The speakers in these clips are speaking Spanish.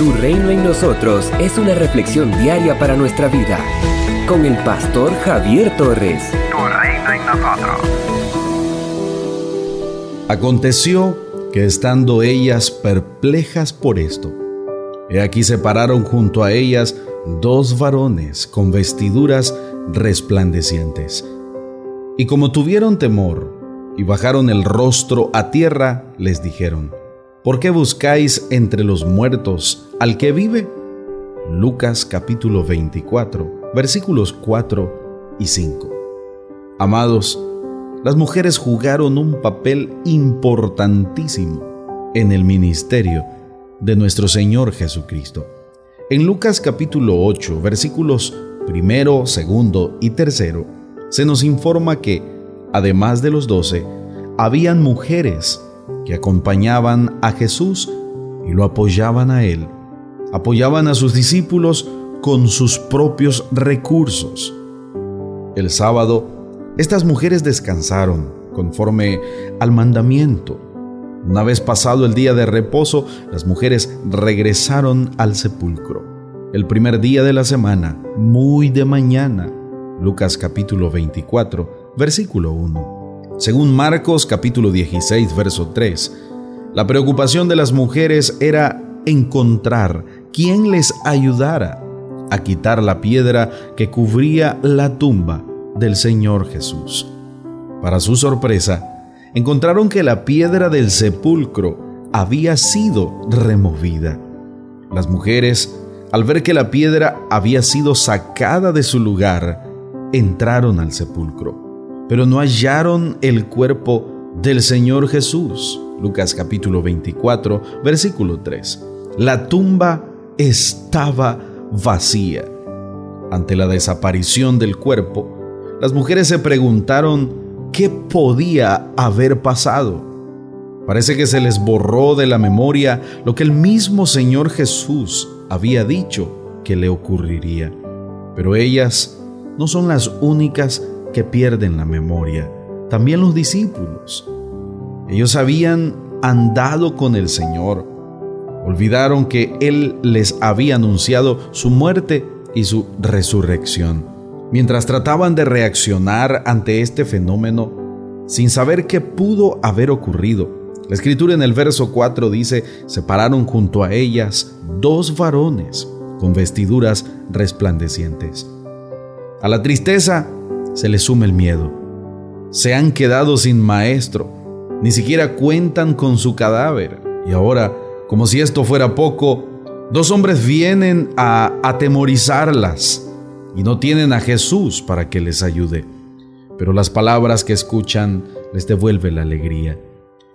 Tu reino en nosotros es una reflexión diaria para nuestra vida. Con el pastor Javier Torres. Tu reino en nosotros. Aconteció que estando ellas perplejas por esto, he aquí se pararon junto a ellas dos varones con vestiduras resplandecientes. Y como tuvieron temor y bajaron el rostro a tierra, les dijeron, ¿Por qué buscáis entre los muertos al que vive? Lucas capítulo 24, versículos 4 y 5. Amados, las mujeres jugaron un papel importantísimo en el ministerio de nuestro Señor Jesucristo. En Lucas capítulo 8, versículos primero, segundo y tercero, se nos informa que, además de los doce, habían mujeres que acompañaban a Jesús y lo apoyaban a él. Apoyaban a sus discípulos con sus propios recursos. El sábado, estas mujeres descansaron conforme al mandamiento. Una vez pasado el día de reposo, las mujeres regresaron al sepulcro. El primer día de la semana, muy de mañana. Lucas capítulo 24, versículo 1. Según Marcos capítulo 16, verso 3, la preocupación de las mujeres era encontrar quien les ayudara a quitar la piedra que cubría la tumba del Señor Jesús. Para su sorpresa, encontraron que la piedra del sepulcro había sido removida. Las mujeres, al ver que la piedra había sido sacada de su lugar, entraron al sepulcro pero no hallaron el cuerpo del Señor Jesús. Lucas capítulo 24, versículo 3. La tumba estaba vacía. Ante la desaparición del cuerpo, las mujeres se preguntaron qué podía haber pasado. Parece que se les borró de la memoria lo que el mismo Señor Jesús había dicho que le ocurriría. Pero ellas no son las únicas que pierden la memoria, también los discípulos. Ellos habían andado con el Señor, olvidaron que Él les había anunciado su muerte y su resurrección. Mientras trataban de reaccionar ante este fenómeno, sin saber qué pudo haber ocurrido, la escritura en el verso 4 dice, se pararon junto a ellas dos varones con vestiduras resplandecientes. A la tristeza se les suma el miedo. Se han quedado sin maestro, ni siquiera cuentan con su cadáver. Y ahora, como si esto fuera poco, dos hombres vienen a atemorizarlas y no tienen a Jesús para que les ayude. Pero las palabras que escuchan les devuelven la alegría,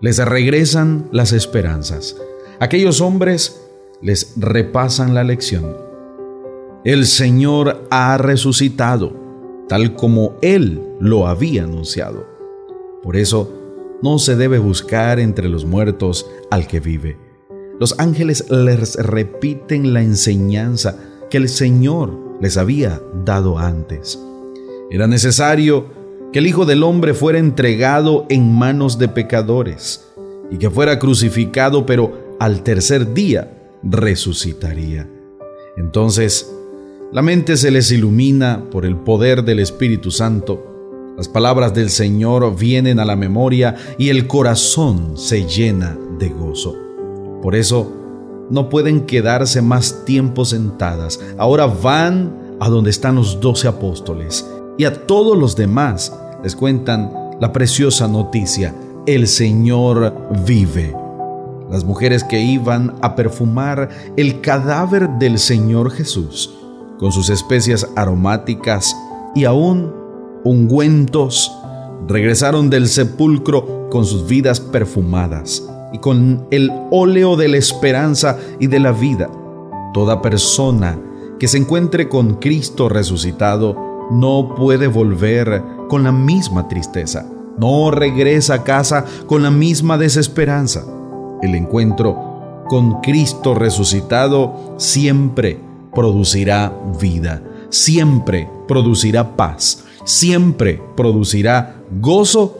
les regresan las esperanzas. Aquellos hombres les repasan la lección. El Señor ha resucitado tal como Él lo había anunciado. Por eso, no se debe buscar entre los muertos al que vive. Los ángeles les repiten la enseñanza que el Señor les había dado antes. Era necesario que el Hijo del Hombre fuera entregado en manos de pecadores y que fuera crucificado, pero al tercer día resucitaría. Entonces, la mente se les ilumina por el poder del Espíritu Santo. Las palabras del Señor vienen a la memoria y el corazón se llena de gozo. Por eso, no pueden quedarse más tiempo sentadas. Ahora van a donde están los doce apóstoles y a todos los demás les cuentan la preciosa noticia. El Señor vive. Las mujeres que iban a perfumar el cadáver del Señor Jesús con sus especias aromáticas y aún ungüentos, regresaron del sepulcro con sus vidas perfumadas y con el óleo de la esperanza y de la vida. Toda persona que se encuentre con Cristo resucitado no puede volver con la misma tristeza, no regresa a casa con la misma desesperanza. El encuentro con Cristo resucitado siempre producirá vida, siempre producirá paz, siempre producirá gozo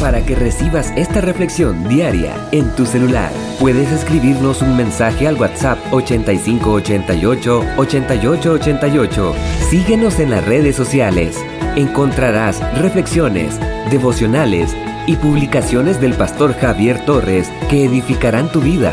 Para que recibas esta reflexión diaria en tu celular, puedes escribirnos un mensaje al WhatsApp 8588-8888. Síguenos en las redes sociales. Encontrarás reflexiones, devocionales y publicaciones del pastor Javier Torres que edificarán tu vida.